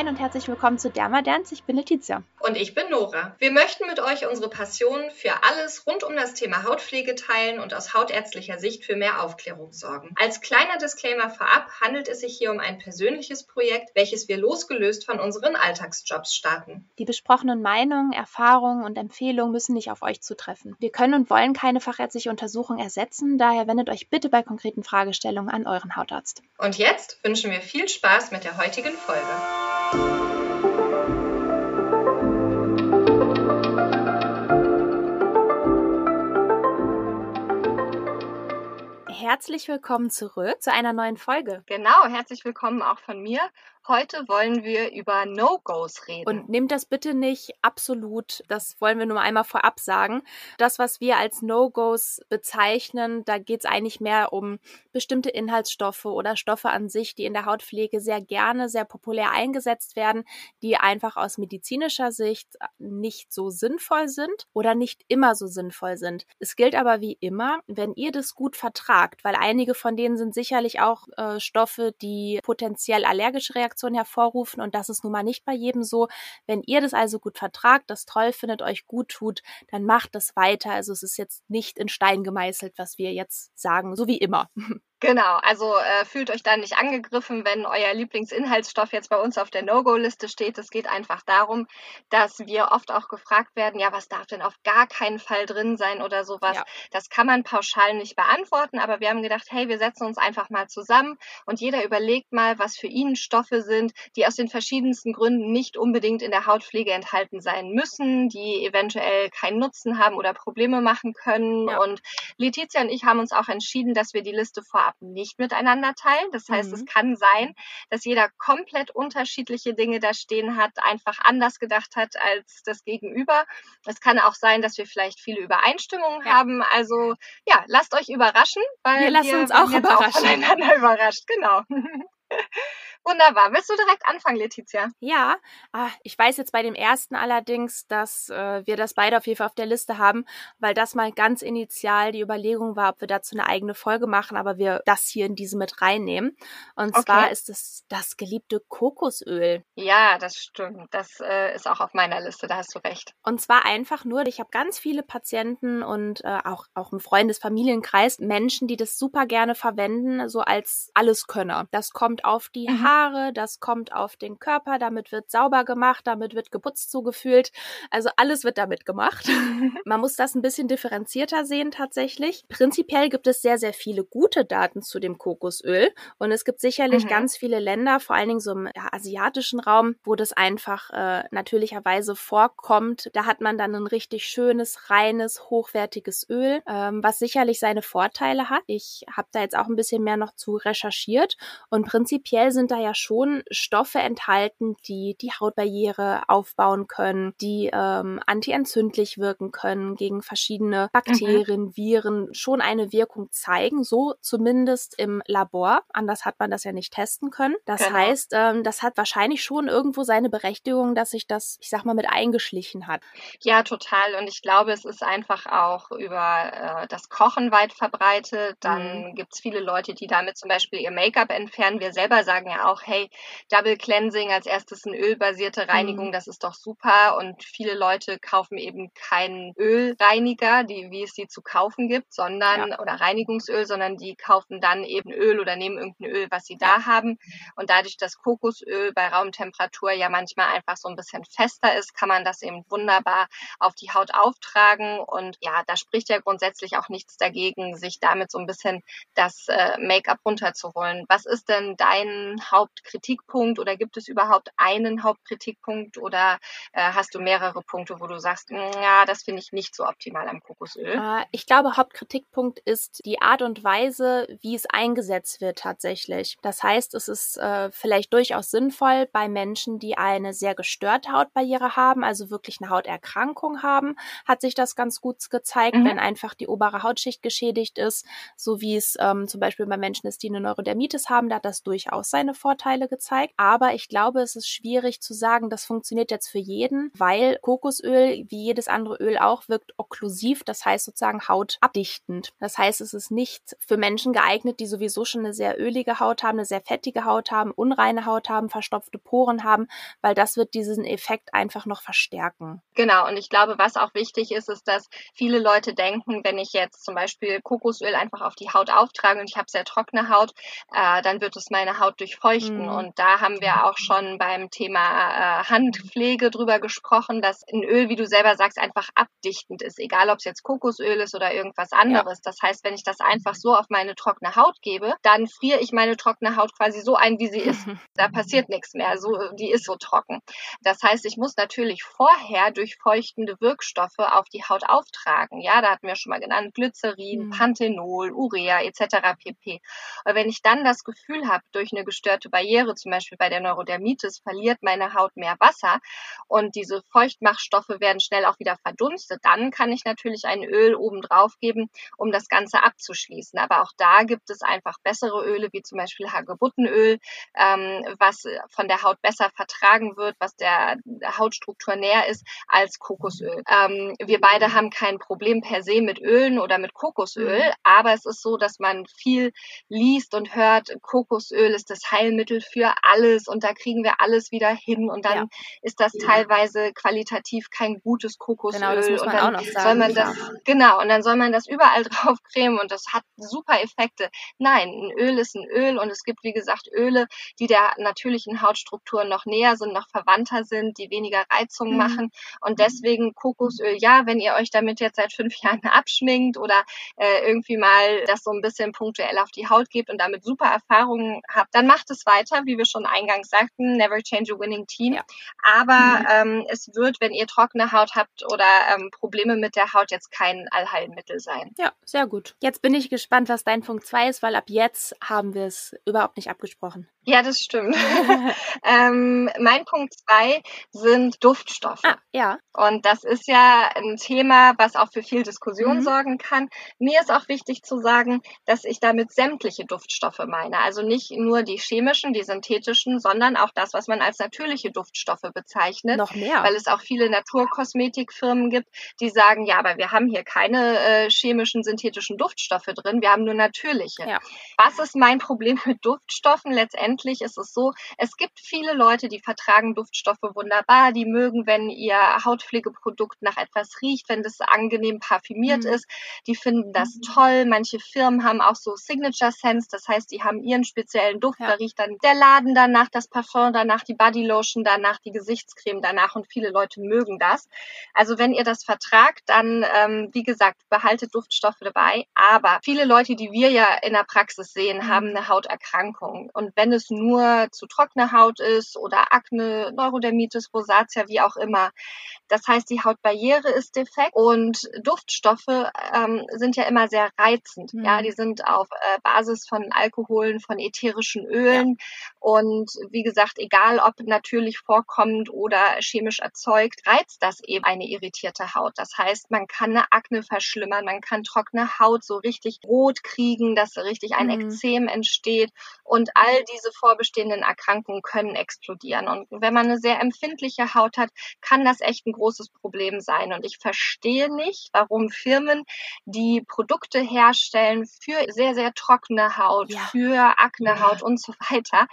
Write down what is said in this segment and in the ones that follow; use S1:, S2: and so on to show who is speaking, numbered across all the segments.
S1: Moin und herzlich willkommen zu Dermadance. Ich bin Letizia.
S2: Und ich bin Nora. Wir möchten mit euch unsere Passion für alles rund um das Thema Hautpflege teilen und aus hautärztlicher Sicht für mehr Aufklärung sorgen. Als kleiner Disclaimer vorab handelt es sich hier um ein persönliches Projekt, welches wir losgelöst von unseren Alltagsjobs starten.
S1: Die besprochenen Meinungen, Erfahrungen und Empfehlungen müssen nicht auf euch zutreffen. Wir können und wollen keine fachärztliche Untersuchung ersetzen, daher wendet euch bitte bei konkreten Fragestellungen an euren Hautarzt.
S2: Und jetzt wünschen wir viel Spaß mit der heutigen Folge.
S1: Herzlich willkommen zurück zu einer neuen Folge.
S2: Genau, herzlich willkommen auch von mir. Heute wollen wir über No-Gos reden.
S1: Und nehmt das bitte nicht absolut, das wollen wir nur einmal vorab sagen. Das, was wir als No-Gos bezeichnen, da geht es eigentlich mehr um bestimmte Inhaltsstoffe oder Stoffe an sich, die in der Hautpflege sehr gerne, sehr populär eingesetzt werden, die einfach aus medizinischer Sicht nicht so sinnvoll sind oder nicht immer so sinnvoll sind. Es gilt aber wie immer, wenn ihr das gut vertragt, weil einige von denen sind sicherlich auch äh, Stoffe, die potenziell allergische Reaktionen Reaktion hervorrufen und das ist nun mal nicht bei jedem so. Wenn ihr das also gut vertragt, das toll findet, euch gut tut, dann macht das weiter. Also es ist jetzt nicht in Stein gemeißelt, was wir jetzt sagen, so wie immer.
S2: Genau, also äh, fühlt euch da nicht angegriffen, wenn euer Lieblingsinhaltsstoff jetzt bei uns auf der No-Go-Liste steht. Es geht einfach darum, dass wir oft auch gefragt werden, ja, was darf denn auf gar keinen Fall drin sein oder sowas. Ja. Das kann man pauschal nicht beantworten, aber wir haben gedacht, hey, wir setzen uns einfach mal zusammen und jeder überlegt mal, was für ihn Stoffe sind, die aus den verschiedensten Gründen nicht unbedingt in der Hautpflege enthalten sein müssen, die eventuell keinen Nutzen haben oder Probleme machen können. Ja. Und Letizia und ich haben uns auch entschieden, dass wir die Liste vorab vorab nicht miteinander teilen. Das heißt, mhm. es kann sein, dass jeder komplett unterschiedliche Dinge da stehen hat, einfach anders gedacht hat als das Gegenüber. Es kann auch sein, dass wir vielleicht viele Übereinstimmungen ja. haben. Also ja, lasst euch überraschen,
S1: weil wir lassen wir uns auch überraschen. Auch
S2: voneinander überrascht. Genau. Wunderbar. Willst du direkt anfangen, Letizia?
S1: Ja, ah, ich weiß jetzt bei dem ersten allerdings, dass äh, wir das beide auf jeden Fall auf der Liste haben, weil das mal ganz initial die Überlegung war, ob wir dazu eine eigene Folge machen, aber wir das hier in diese mit reinnehmen. Und okay. zwar ist es das geliebte Kokosöl.
S2: Ja, das stimmt. Das äh, ist auch auf meiner Liste, da hast du recht.
S1: Und zwar einfach nur, ich habe ganz viele Patienten und äh, auch, auch im Freundes-Familienkreis Menschen, die das super gerne verwenden, so als Alleskönner. Das kommt auf die mhm. Haare, das kommt auf den Körper, damit wird sauber gemacht, damit wird geputzt zugefühlt. Also alles wird damit gemacht. Man muss das ein bisschen differenzierter sehen tatsächlich. Prinzipiell gibt es sehr, sehr viele gute Daten zu dem Kokosöl und es gibt sicherlich mhm. ganz viele Länder, vor allen Dingen so im asiatischen Raum, wo das einfach äh, natürlicherweise vorkommt. Da hat man dann ein richtig schönes, reines, hochwertiges Öl, ähm, was sicherlich seine Vorteile hat. Ich habe da jetzt auch ein bisschen mehr noch zu recherchiert und prinzipiell sind da ja schon Stoffe enthalten, die die Hautbarriere aufbauen können, die ähm, antientzündlich wirken können, gegen verschiedene Bakterien, mhm. Viren schon eine Wirkung zeigen, so zumindest im Labor. Anders hat man das ja nicht testen können. Das genau. heißt, ähm, das hat wahrscheinlich schon irgendwo seine Berechtigung, dass sich das, ich sag mal, mit eingeschlichen hat.
S2: Ja, total. Und ich glaube, es ist einfach auch über äh, das Kochen weit verbreitet. Dann mhm. gibt es viele Leute, die damit zum Beispiel ihr Make-up entfernen. Wir selber sagen ja auch, hey, Double Cleansing als erstes eine ölbasierte Reinigung, mhm. das ist doch super. Und viele Leute kaufen eben keinen Ölreiniger, die, wie es sie zu kaufen gibt, sondern, ja. oder Reinigungsöl, sondern die kaufen dann eben Öl oder nehmen irgendein Öl, was sie ja. da haben. Und dadurch, dass Kokosöl bei Raumtemperatur ja manchmal einfach so ein bisschen fester ist, kann man das eben wunderbar auf die Haut auftragen. Und ja, da spricht ja grundsätzlich auch nichts dagegen, sich damit so ein bisschen das äh, Make-up runterzuholen. Was ist denn dein Hauptkritikpunkt oder gibt es überhaupt einen Hauptkritikpunkt oder äh, hast du mehrere Punkte, wo du sagst, hm, ja, das finde ich nicht so optimal am Kokosöl?
S1: Äh, ich glaube, Hauptkritikpunkt ist die Art und Weise, wie es eingesetzt wird tatsächlich. Das heißt, es ist äh, vielleicht durchaus sinnvoll bei Menschen, die eine sehr gestörte Hautbarriere haben, also wirklich eine Hauterkrankung haben, hat sich das ganz gut gezeigt, mhm. wenn einfach die obere Hautschicht geschädigt ist, so wie es ähm, zum Beispiel bei Menschen ist, die eine Neurodermitis haben, da hat das durchaus durchaus seine Vorteile gezeigt. Aber ich glaube, es ist schwierig zu sagen, das funktioniert jetzt für jeden, weil Kokosöl, wie jedes andere Öl auch, wirkt okklusiv, das heißt sozusagen hautabdichtend. Das heißt, es ist nicht für Menschen geeignet, die sowieso schon eine sehr ölige Haut haben, eine sehr fettige Haut haben, unreine Haut haben, verstopfte Poren haben, weil das wird diesen Effekt einfach noch verstärken.
S2: Genau, und ich glaube, was auch wichtig ist, ist, dass viele Leute denken, wenn ich jetzt zum Beispiel Kokosöl einfach auf die Haut auftrage und ich habe sehr trockene Haut, äh, dann wird es meine Haut durchfeuchten. Mhm. Und da haben wir auch schon beim Thema äh, Handpflege drüber gesprochen, dass ein Öl, wie du selber sagst, einfach abdichtend ist, egal ob es jetzt Kokosöl ist oder irgendwas anderes. Ja. Das heißt, wenn ich das einfach so auf meine trockene Haut gebe, dann friere ich meine trockene Haut quasi so ein, wie sie ist. da passiert nichts mehr. So, die ist so trocken. Das heißt, ich muss natürlich vorher durchfeuchtende Wirkstoffe auf die Haut auftragen. Ja, da hatten wir schon mal genannt, Glycerin, mhm. Panthenol, Urea etc. pp. Und wenn ich dann das Gefühl habe, durch eine gestörte Barriere, zum Beispiel bei der Neurodermitis, verliert meine Haut mehr Wasser und diese Feuchtmachstoffe werden schnell auch wieder verdunstet, dann kann ich natürlich ein Öl oben drauf geben, um das Ganze abzuschließen. Aber auch da gibt es einfach bessere Öle, wie zum Beispiel Hagebuttenöl, ähm, was von der Haut besser vertragen wird, was der Hautstruktur näher ist als Kokosöl. Ähm, wir beide haben kein Problem per se mit Ölen oder mit Kokosöl, mhm. aber es ist so, dass man viel liest und hört, Kokosöl ist das Heilmittel für alles und da kriegen wir alles wieder hin und dann ja. ist das teilweise qualitativ kein gutes Kokosöl
S1: genau, das muss man
S2: und
S1: dann auch noch sagen,
S2: soll man das ja. genau und dann soll man das überall drauf cremen und das hat super Effekte. Nein, ein Öl ist ein Öl und es gibt wie gesagt Öle, die der natürlichen Hautstruktur noch näher sind, noch verwandter sind, die weniger Reizungen mhm. machen und deswegen Kokosöl, ja, wenn ihr euch damit jetzt seit fünf Jahren abschminkt oder äh, irgendwie mal das so ein bisschen punktuell auf die Haut gebt und damit super Erfahrungen habt, dann macht es weiter, wie wir schon eingangs sagten, never change a winning team. Ja. Aber mhm. ähm, es wird, wenn ihr trockene Haut habt oder ähm, Probleme mit der Haut, jetzt kein Allheilmittel sein.
S1: Ja, sehr gut. Jetzt bin ich gespannt, was dein Punkt 2 ist, weil ab jetzt haben wir es überhaupt nicht abgesprochen.
S2: Ja, das stimmt. ähm, mein Punkt 2 sind Duftstoffe.
S1: Ah, ja.
S2: Und das ist ja ein Thema, was auch für viel Diskussion mhm. sorgen kann. Mir ist auch wichtig zu sagen, dass ich damit sämtliche Duftstoffe meine. Also nicht nur die chemischen, die synthetischen, sondern auch das, was man als natürliche Duftstoffe bezeichnet.
S1: Noch mehr.
S2: Weil es auch viele Naturkosmetikfirmen gibt, die sagen, ja, aber wir haben hier keine äh, chemischen, synthetischen Duftstoffe drin, wir haben nur natürliche. Ja. Was ist mein Problem mit Duftstoffen? Letztendlich ist es so, es gibt viele Leute, die vertragen Duftstoffe wunderbar, die mögen, wenn ihr Hautpflegeprodukt nach etwas riecht, wenn das angenehm parfümiert mhm. ist, die finden das mhm. toll. Manche Firmen haben auch so Signature Scents, das heißt, die haben ihren speziellen Duft, ja. da riecht dann der Laden danach, das Parfum danach, die Bodylotion danach, die Gesichtscreme danach und viele Leute mögen das. Also wenn ihr das vertragt, dann, ähm, wie gesagt, behaltet Duftstoffe dabei. Aber viele Leute, die wir ja in der Praxis sehen, mhm. haben eine Hauterkrankung. Und wenn es nur zu trockener Haut ist oder Akne, Neurodermitis, Rosatia, wie auch immer, das heißt, die Hautbarriere ist defekt und Duftstoffe ähm, sind ja immer sehr reizend. Mhm. Ja, die sind auf äh, Basis von Alkoholen, von ätherischen Ölen ja. und wie gesagt, egal ob natürlich vorkommend oder chemisch erzeugt, reizt das eben eine irritierte Haut. Das heißt, man kann eine Akne verschlimmern, man kann trockene Haut so richtig rot kriegen, dass richtig ein mhm. Ekzem entsteht und all diese vorbestehenden Erkrankungen können explodieren. Und wenn man eine sehr empfindliche Haut hat, kann das echt ein großes Problem sein. Und ich verstehe nicht, warum Firmen, die Produkte herstellen für sehr, sehr trockene Haut, ja. für Aknehaut ja. und so weiter,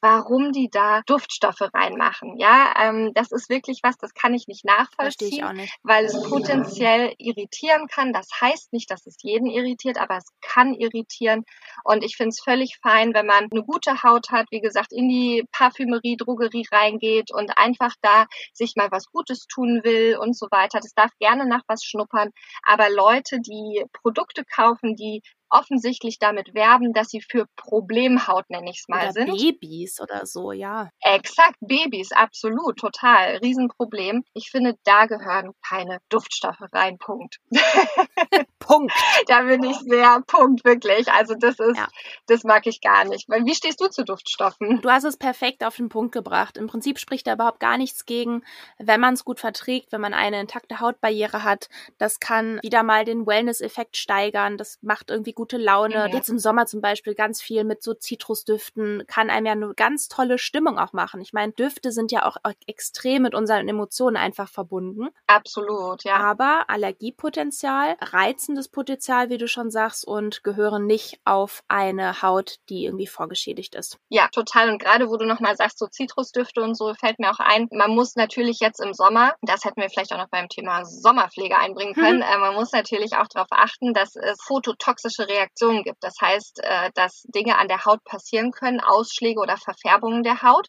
S2: warum die da Duftstoffe reinmachen. Ja, ähm, das ist wirklich was, das kann ich nicht nachvollziehen, ich nicht. weil es potenziell irritieren kann. Das heißt nicht, dass es jeden irritiert, aber es kann irritieren. Und ich finde es völlig fein, wenn man eine gute Haut hat, wie gesagt, in die Parfümerie, Drogerie reingeht und einfach da sich mal was Gutes tun will und so weiter. Das darf gerne nach was schnuppern. Aber Leute, die Produkte kaufen, die offensichtlich damit werben, dass sie für Problemhaut, nenne ich es mal,
S1: oder
S2: sind.
S1: Babys oder so, ja.
S2: Exakt, Babys, absolut, total, Riesenproblem. Ich finde, da gehören keine Duftstoffe rein, Punkt.
S1: Punkt.
S2: da bin ich sehr, Punkt, wirklich. Also das ist, ja. das mag ich gar nicht. Wie stehst du zu Duftstoffen?
S1: Du hast es perfekt auf den Punkt gebracht. Im Prinzip spricht da überhaupt gar nichts gegen, wenn man es gut verträgt, wenn man eine intakte Hautbarriere hat. Das kann wieder mal den Wellness-Effekt steigern. Das macht irgendwie gute Laune. Mhm. Jetzt im Sommer zum Beispiel ganz viel mit so Zitrusdüften, kann einem ja eine ganz tolle Stimmung auch machen. Ich meine, Düfte sind ja auch extrem mit unseren Emotionen einfach verbunden.
S2: Absolut, ja.
S1: Aber Allergiepotenzial, reizendes Potenzial, wie du schon sagst, und gehören nicht auf eine Haut, die irgendwie vorgeschädigt ist.
S2: Ja, total. Und gerade wo du nochmal sagst, so Zitrusdüfte und so, fällt mir auch ein, man muss natürlich jetzt im Sommer, das hätten wir vielleicht auch noch beim Thema Sommerpflege einbringen können, mhm. äh, man muss natürlich auch darauf achten, dass es phototoxische Reaktionen gibt. Das heißt, äh, dass Dinge an der Haut passieren können, Ausschläge oder Verfärbungen der Haut,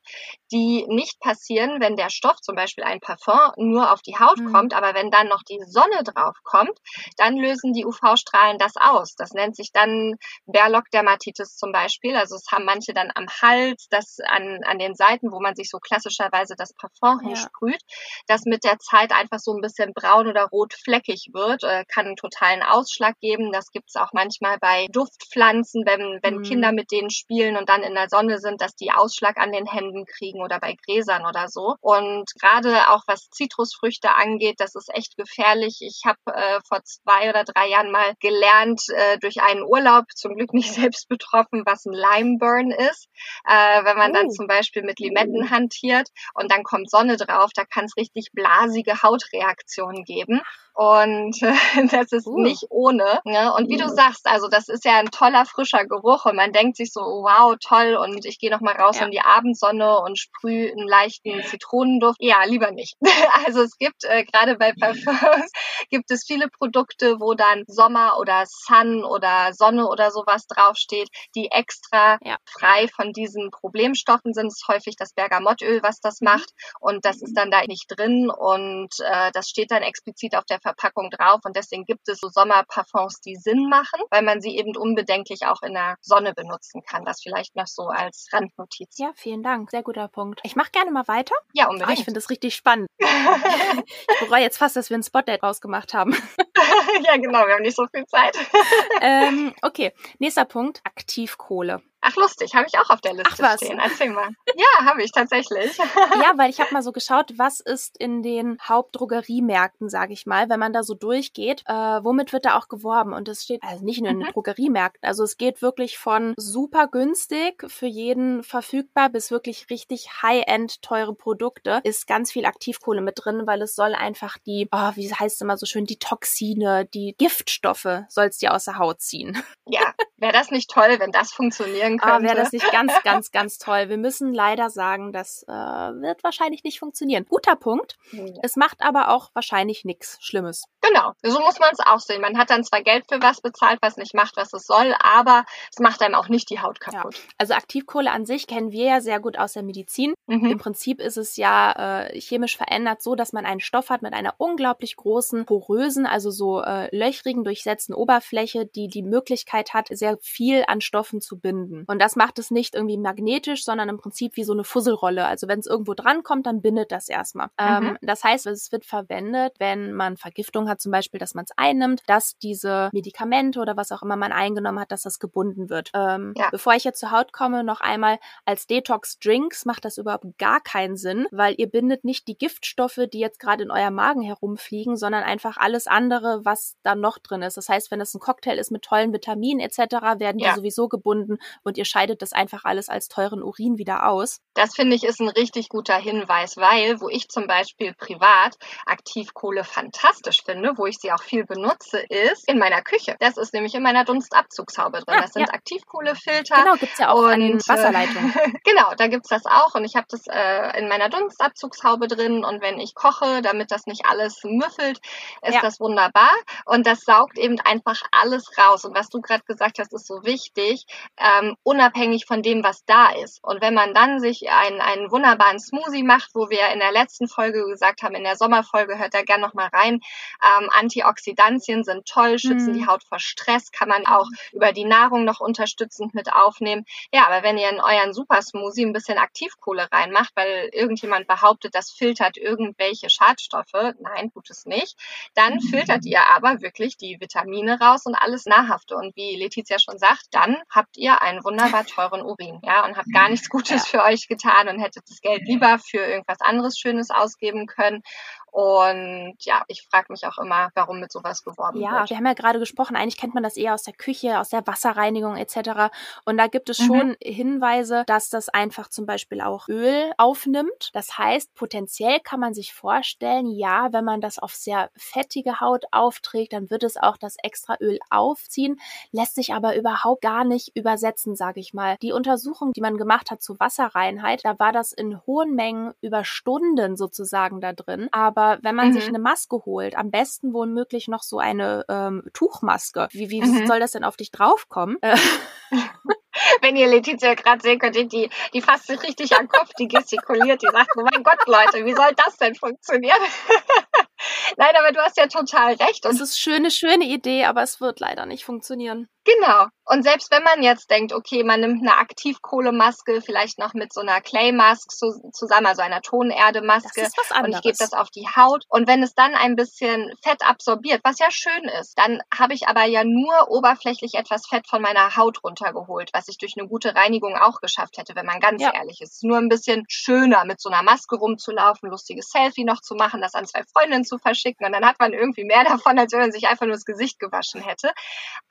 S2: die nicht passieren, wenn der Stoff, zum Beispiel ein Parfum, nur auf die Haut mhm. kommt, aber wenn dann noch die Sonne drauf kommt, dann lösen die UV-Strahlen das aus. Das nennt sich dann Berlock-Dermatitis zum Beispiel. Also es haben manche dann am Hals, das an, an den Seiten, wo man sich so klassischerweise das Parfum ja. hinsprüht, das mit der Zeit einfach so ein bisschen braun oder rot fleckig wird, äh, kann einen totalen Ausschlag geben. Das gibt es auch manchmal bei Duftpflanzen, wenn, wenn mhm. Kinder mit denen spielen und dann in der Sonne sind, dass die Ausschlag an den Händen kriegen oder bei Gräsern oder so. Und gerade auch was Zitrusfrüchte angeht, das ist echt gefährlich. Ich habe äh, vor zwei oder drei Jahren mal gelernt äh, durch einen Urlaub, zum Glück nicht selbst betroffen, was ein Limeburn ist. Äh, wenn man oh. dann zum Beispiel mit Limetten hantiert und dann kommt Sonne drauf, da kann es richtig blasige Hautreaktionen geben. Und äh, das ist uh. nicht ohne. Ne? Und wie du sagst, also das ist ja ein toller, frischer Geruch und man denkt sich so, wow, toll und ich gehe noch mal raus ja. in die Abendsonne und sprühe einen leichten Zitronenduft. Ja, lieber nicht. also es gibt äh, gerade bei Parfums gibt es viele Produkte, wo dann Sommer oder Sun oder Sonne oder sowas draufsteht, die extra ja. frei von diesen Problemstoffen sind. Es ist häufig das Bergamottöl, was das mhm. macht und das ist dann da nicht drin und äh, das steht dann explizit auf der Verpackung drauf und deswegen gibt es so Sommerparfums, die Sinn machen, weil man sie eben unbedenklich auch in der Sonne benutzen kann. Das vielleicht noch so als Randnotiz.
S1: Ja, vielen Dank. Sehr guter Punkt. Ich mache gerne mal weiter.
S2: Ja, unbedingt.
S1: Oh, ich finde das richtig spannend. ich bereue jetzt fast, dass wir ein Spotlight rausgemacht haben.
S2: ja, genau. Wir haben nicht so viel Zeit.
S1: ähm, okay, nächster Punkt. Aktivkohle.
S2: Ach, lustig, habe ich auch auf der Liste Ach, was? stehen. Erzähl mal. Ja, habe ich tatsächlich.
S1: ja, weil ich habe mal so geschaut, was ist in den Hauptdrogeriemärkten, sage ich mal, wenn man da so durchgeht, äh, womit wird da auch geworben? Und es steht also nicht nur in den mhm. Drogeriemärkten, also es geht wirklich von super günstig für jeden verfügbar bis wirklich richtig High-End teure Produkte. Ist ganz viel Aktivkohle mit drin, weil es soll einfach die, oh, wie heißt es immer so schön, die Toxine, die Giftstoffe soll es dir aus der Haut ziehen.
S2: Ja, wäre das nicht toll, wenn das funktionieren könnte.
S1: Aber wäre das nicht ganz, ganz, ganz toll. Wir müssen leider sagen, das äh, wird wahrscheinlich nicht funktionieren. Guter Punkt. Ja. Es macht aber auch wahrscheinlich nichts Schlimmes.
S2: Genau, so muss man es auch sehen. Man hat dann zwar Geld für was bezahlt, was nicht macht, was es soll, aber es macht einem auch nicht die Haut kaputt. Ja.
S1: Also Aktivkohle an sich kennen wir ja sehr gut aus der Medizin. Mhm. Im Prinzip ist es ja äh, chemisch verändert so, dass man einen Stoff hat mit einer unglaublich großen, porösen, also so äh, löchrigen, durchsetzten Oberfläche, die die Möglichkeit hat, sehr viel an Stoffen zu binden. Und das macht es nicht irgendwie magnetisch, sondern im Prinzip wie so eine Fusselrolle. Also wenn es irgendwo dran kommt, dann bindet das erstmal. Mhm. Ähm, das heißt, es wird verwendet, wenn man Vergiftung hat, zum Beispiel, dass man es einnimmt, dass diese Medikamente oder was auch immer man eingenommen hat, dass das gebunden wird. Ähm, ja. Bevor ich jetzt zur Haut komme, noch einmal als Detox-Drinks macht das überhaupt gar keinen Sinn, weil ihr bindet nicht die Giftstoffe, die jetzt gerade in eurem Magen herumfliegen, sondern einfach alles andere, was da noch drin ist. Das heißt, wenn es ein Cocktail ist mit tollen Vitaminen etc., werden ja. die sowieso gebunden und ihr scheidet das einfach alles als teuren Urin wieder aus.
S2: Das finde ich ist ein richtig guter Hinweis, weil wo ich zum Beispiel privat Aktivkohle fantastisch finde, wo ich sie auch viel benutze, ist in meiner Küche. Das ist nämlich in meiner Dunstabzugshaube drin. Ja, das sind ja. Aktivkohlefilter.
S1: Genau, gibt's ja auch und, an den äh, Wasserleitungen.
S2: genau, da gibt's das auch und ich habe das äh, in meiner Dunstabzugshaube drin und wenn ich koche, damit das nicht alles müffelt, ist ja. das wunderbar und das saugt eben einfach alles raus. Und was du gerade gesagt hast, ist so wichtig. Ähm, unabhängig von dem, was da ist. Und wenn man dann sich einen, einen wunderbaren Smoothie macht, wo wir in der letzten Folge gesagt haben, in der Sommerfolge, hört da gerne nochmal rein, ähm, Antioxidantien sind toll, schützen mhm. die Haut vor Stress, kann man auch über die Nahrung noch unterstützend mit aufnehmen. Ja, aber wenn ihr in euren Super Smoothie ein bisschen Aktivkohle reinmacht, weil irgendjemand behauptet, das filtert irgendwelche Schadstoffe, nein, tut es nicht, dann mhm. filtert ihr aber wirklich die Vitamine raus und alles Nahrhafte. Und wie Letizia schon sagt, dann habt ihr einen wunderbar teuren Urin, ja, und habt gar nichts Gutes ja. für euch getan und hättet das Geld lieber für irgendwas anderes Schönes ausgeben können. Und ja, ich frage mich auch immer, warum mit sowas geworben
S1: ja,
S2: wird.
S1: Ja, wir haben ja gerade gesprochen, eigentlich kennt man das eher aus der Küche, aus der Wasserreinigung etc. Und da gibt es mhm. schon Hinweise, dass das einfach zum Beispiel auch Öl aufnimmt. Das heißt, potenziell kann man sich vorstellen, ja, wenn man das auf sehr fettige Haut aufträgt, dann wird es auch das extra Öl aufziehen, lässt sich aber überhaupt gar nicht übersetzen, sage ich mal. Die Untersuchung, die man gemacht hat zu Wasserreinheit, da war das in hohen Mengen über Stunden sozusagen da drin. Aber wenn man mhm. sich eine Maske holt, am besten womöglich noch so eine ähm, Tuchmaske. Wie, wie mhm. soll das denn auf dich draufkommen?
S2: Wenn ihr Letizia gerade sehen könntet, die, die fasst sich richtig am Kopf, die gestikuliert, die sagt, oh mein Gott, Leute, wie soll das denn funktionieren? Nein, aber du hast ja total recht.
S1: Und es ist schöne, schöne Idee, aber es wird leider nicht funktionieren.
S2: Genau. Und selbst wenn man jetzt denkt, okay, man nimmt eine Aktivkohlemaske, vielleicht noch mit so einer Clay-Mask zusammen, also einer Tonerde-Maske, und ich gebe das auf die Haut. Und wenn es dann ein bisschen Fett absorbiert, was ja schön ist, dann habe ich aber ja nur oberflächlich etwas Fett von meiner Haut runtergeholt, was ich durch eine gute Reinigung auch geschafft hätte, wenn man ganz ja. ehrlich ist. Nur ein bisschen schöner, mit so einer Maske rumzulaufen, lustiges Selfie noch zu machen, das an zwei Freundinnen zu verschicken und dann hat man irgendwie mehr davon, als wenn man sich einfach nur das Gesicht gewaschen hätte.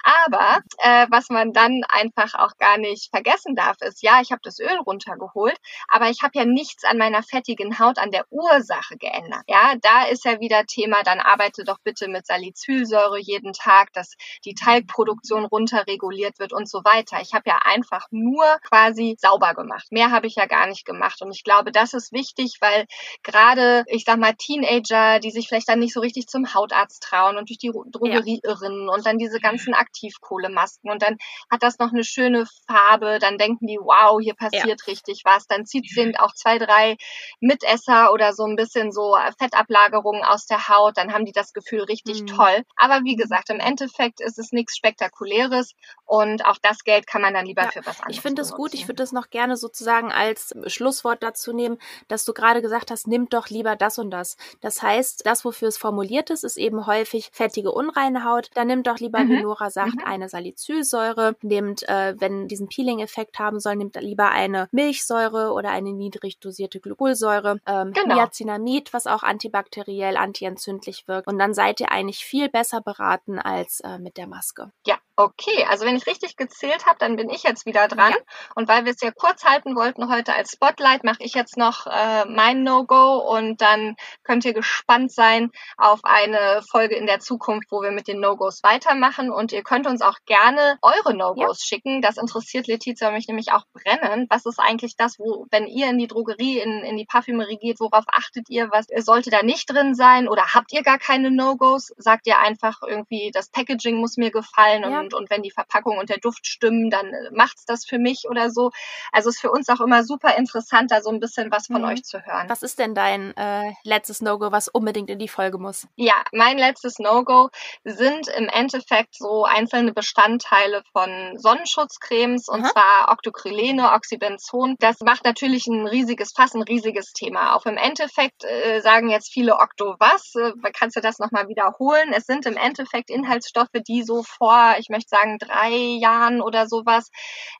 S2: Aber äh, was man dann einfach auch gar nicht vergessen darf, ist, ja, ich habe das Öl runtergeholt, aber ich habe ja nichts an meiner fettigen Haut, an der Ursache geändert. Ja, da ist ja wieder Thema, dann arbeite doch bitte mit Salicylsäure jeden Tag, dass die Talgproduktion runterreguliert wird und so weiter. Ich habe ja einfach nur quasi sauber gemacht. Mehr habe ich ja gar nicht gemacht. Und ich glaube, das ist wichtig, weil gerade, ich sag mal, Teenager, die sich vielleicht dann nicht so richtig zum Hautarzt trauen und durch die Drogerie ja. irren und dann diese ganzen Aktivkohlemasken und dann hat das noch eine schöne Farbe, dann denken die, wow, hier passiert ja. richtig was. Dann zieht sie auch zwei, drei Mitesser oder so ein bisschen so Fettablagerungen aus der Haut, dann haben die das Gefühl richtig mhm. toll. Aber wie gesagt, im Endeffekt ist es nichts Spektakuläres und auch das Geld kann man dann lieber ja. für was anderes
S1: Ich finde es gut, ich würde das noch gerne sozusagen als Schlusswort dazu nehmen, dass du gerade gesagt hast, nimm doch lieber das und das. Das heißt, das, wofür es formuliert ist, ist eben häufig fettige, unreine Haut. Dann nimm doch lieber, mhm. wie Nora sagt, mhm. eine Salicylsäure. Nehmt, äh, wenn diesen Peeling-Effekt haben soll, nimmt lieber eine Milchsäure oder eine niedrig dosierte Glykolsäure. Ähm, genau. Niacinamid, was auch antibakteriell, antientzündlich wirkt. Und dann seid ihr eigentlich viel besser beraten als äh, mit der Maske.
S2: Ja, Okay, also wenn ich richtig gezählt habe, dann bin ich jetzt wieder dran. Ja. Und weil wir es ja kurz halten wollten heute als Spotlight, mache ich jetzt noch äh, mein No-Go und dann könnt ihr gespannt sein auf eine Folge in der Zukunft, wo wir mit den No-Gos weitermachen. Und ihr könnt uns auch gerne eure No-Gos ja. schicken. Das interessiert Letizia mich nämlich auch brennend. Was ist eigentlich das, wo, wenn ihr in die Drogerie, in, in die Parfümerie geht, worauf achtet ihr? Was sollte da nicht drin sein? Oder habt ihr gar keine No-Gos? Sagt ihr einfach irgendwie, das Packaging muss mir gefallen ja. und und, und wenn die Verpackung und der Duft stimmen, dann äh, macht's das für mich oder so. Also ist für uns auch immer super interessant, da so ein bisschen was von mhm. euch zu hören.
S1: Was ist denn dein äh, letztes No-Go, was unbedingt in die Folge muss?
S2: Ja, mein letztes No-Go sind im Endeffekt so einzelne Bestandteile von Sonnenschutzcremes und mhm. zwar Octocrylene, Oxybenzon. Das macht natürlich ein riesiges Fass, ein riesiges Thema. Auch im Endeffekt äh, sagen jetzt viele Octo was. Äh, kannst du das nochmal wiederholen? Es sind im Endeffekt Inhaltsstoffe, die so vor, ich möchte möchte sagen, drei Jahren oder sowas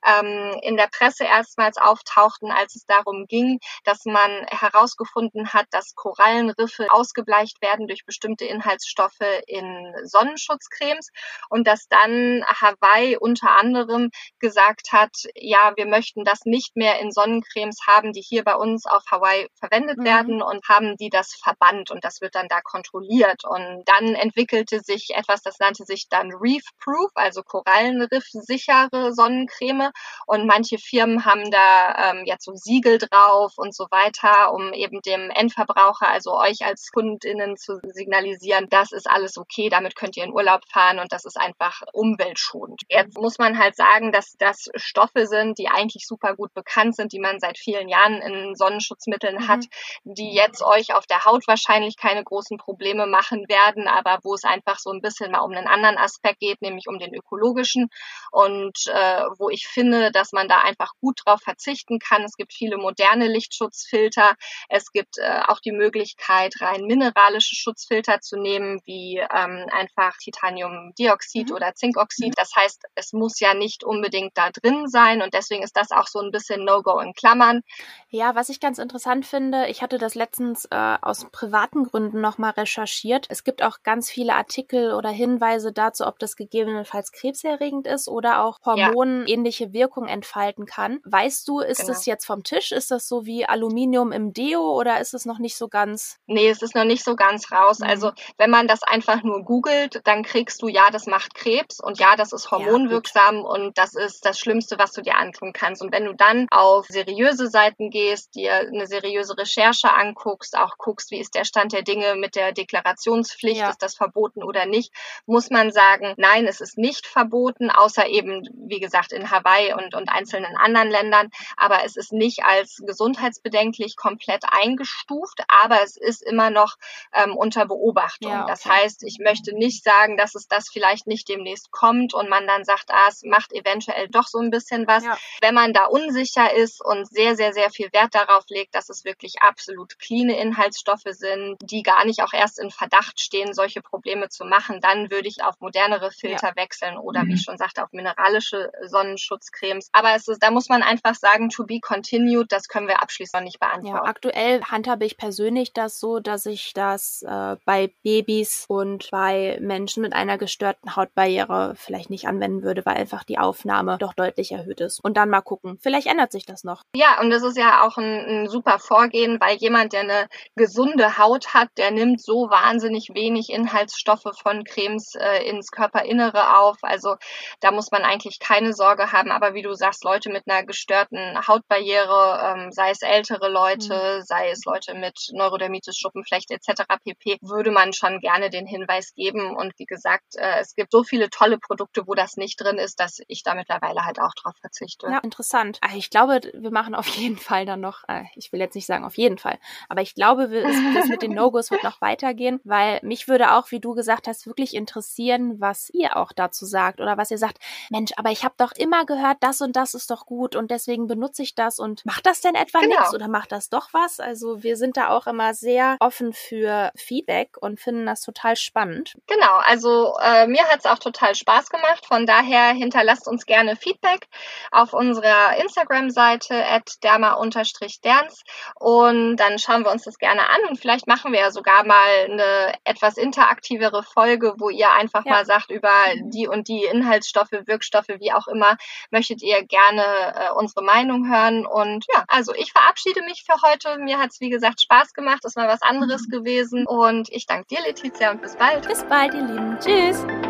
S2: ähm, in der Presse erstmals auftauchten, als es darum ging, dass man herausgefunden hat, dass Korallenriffe ausgebleicht werden durch bestimmte Inhaltsstoffe in Sonnenschutzcremes und dass dann Hawaii unter anderem gesagt hat, ja, wir möchten das nicht mehr in Sonnencremes haben, die hier bei uns auf Hawaii verwendet mhm. werden und haben die das verbannt und das wird dann da kontrolliert. Und dann entwickelte sich etwas, das nannte sich dann Reef Proof, also Korallenriff-sichere Sonnencreme. Und manche Firmen haben da ähm, jetzt so Siegel drauf und so weiter, um eben dem Endverbraucher, also euch als KundInnen zu signalisieren, das ist alles okay, damit könnt ihr in Urlaub fahren und das ist einfach umweltschonend. Jetzt muss man halt sagen, dass das Stoffe sind, die eigentlich super gut bekannt sind, die man seit vielen Jahren in Sonnenschutzmitteln mhm. hat, die jetzt euch auf der Haut wahrscheinlich keine großen Probleme machen werden, aber wo es einfach so ein bisschen mal um einen anderen Aspekt geht, nämlich um den ökologischen und äh, wo ich finde, dass man da einfach gut drauf verzichten kann. Es gibt viele moderne Lichtschutzfilter. Es gibt äh, auch die Möglichkeit, rein mineralische Schutzfilter zu nehmen, wie ähm, einfach Titaniumdioxid mhm. oder Zinkoxid. Das heißt, es muss ja nicht unbedingt da drin sein und deswegen ist das auch so ein bisschen No-Go in Klammern.
S1: Ja, was ich ganz interessant finde, ich hatte das letztens äh, aus privaten Gründen nochmal recherchiert. Es gibt auch ganz viele Artikel oder Hinweise dazu, ob das gegebenenfalls krebserregend ist oder auch hormonähnliche ja. Wirkung entfalten kann. Weißt du, ist genau. das jetzt vom Tisch? Ist das so wie Aluminium im Deo oder ist es noch nicht so ganz?
S2: Nee, es ist noch nicht so ganz raus. Mhm. Also wenn man das einfach nur googelt, dann kriegst du ja, das macht Krebs und ja, das ist hormonwirksam ja, und das ist das Schlimmste, was du dir antun kannst. Und wenn du dann auf seriöse Seiten gehst, dir eine seriöse Recherche anguckst, auch guckst, wie ist der Stand der Dinge mit der Deklarationspflicht, ja. ist das verboten oder nicht, muss man sagen, nein, es ist nicht verboten, außer eben, wie gesagt, in Hawaii und, und einzelnen anderen Ländern. Aber es ist nicht als gesundheitsbedenklich komplett eingestuft, aber es ist immer noch ähm, unter Beobachtung. Ja, okay. Das heißt, ich möchte nicht sagen, dass es das vielleicht nicht demnächst kommt und man dann sagt, ah, es macht eventuell doch so ein bisschen was. Ja. Wenn man da unsicher ist und sehr, sehr, sehr viel Wert darauf legt, dass es wirklich absolut clean Inhaltsstoffe sind, die gar nicht auch erst in Verdacht stehen, solche Probleme zu machen, dann würde ich auf modernere Filter ja. wechseln oder mhm. wie ich schon sagte, auf mineralische Sonnenschutzcremes. Aber es ist, da muss man einfach sagen, to be continued, das können wir abschließend noch nicht beantworten. Ja,
S1: aktuell handhabe ich persönlich das so, dass ich das äh, bei Babys und bei Menschen mit einer gestörten Hautbarriere vielleicht nicht anwenden würde, weil einfach die Aufnahme doch deutlich erhöht ist. Und dann mal gucken. Vielleicht ändert sich das noch.
S2: Ja, und das ist ja auch ein, ein super Vorgehen, weil jemand, der eine gesunde Haut hat, der nimmt so wahnsinnig wenig Inhaltsstoffe von Cremes äh, ins Körperinnere auf. Also da muss man eigentlich keine Sorge haben. Aber wie du sagst, Leute mit einer gestörten Hautbarriere, ähm, sei es ältere Leute, mhm. sei es Leute mit Neurodermitis, Schuppenflechte etc. pp, würde man schon gerne den Hinweis geben. Und wie gesagt, äh, es gibt so viele tolle Produkte, wo das nicht drin ist, dass ich da mittlerweile halt auch drauf verzichte.
S1: Ja, interessant. Ah, ich glaube, wir machen auf jeden Fall dann noch, äh, ich will jetzt nicht sagen auf jeden Fall, aber ich glaube, das mit den No-Gos wird noch weitergehen, weil mich würde auch, wie du gesagt hast, wirklich interessieren, was ihr auch dazu sagt oder was ihr sagt, Mensch, aber ich habe doch immer gehört, das und das ist doch gut und deswegen benutze ich das und macht das denn etwa genau. nichts oder macht das doch was? Also wir sind da auch immer sehr offen für Feedback und finden das total spannend.
S2: Genau, also äh, mir hat es auch total Spaß gemacht. Von daher hinterlasst uns gerne Feedback auf unserer Instagram-Seite at derma-derns und dann schauen wir uns das gerne an und vielleicht machen wir ja sogar mal eine etwas interaktivere Folge, wo ihr einfach ja. mal sagt, über die und die Inhaltsstoffe, Wirkstoffe, wie auch immer, möchtet ihr gerne äh, unsere Meinung hören. Und ja, also ich verabschiede mich für heute. Mir hat es, wie gesagt, Spaß gemacht. Es war was anderes mhm. gewesen. Und ich danke dir, Letizia, und bis bald.
S1: Bis bald, ihr Lieben. Tschüss.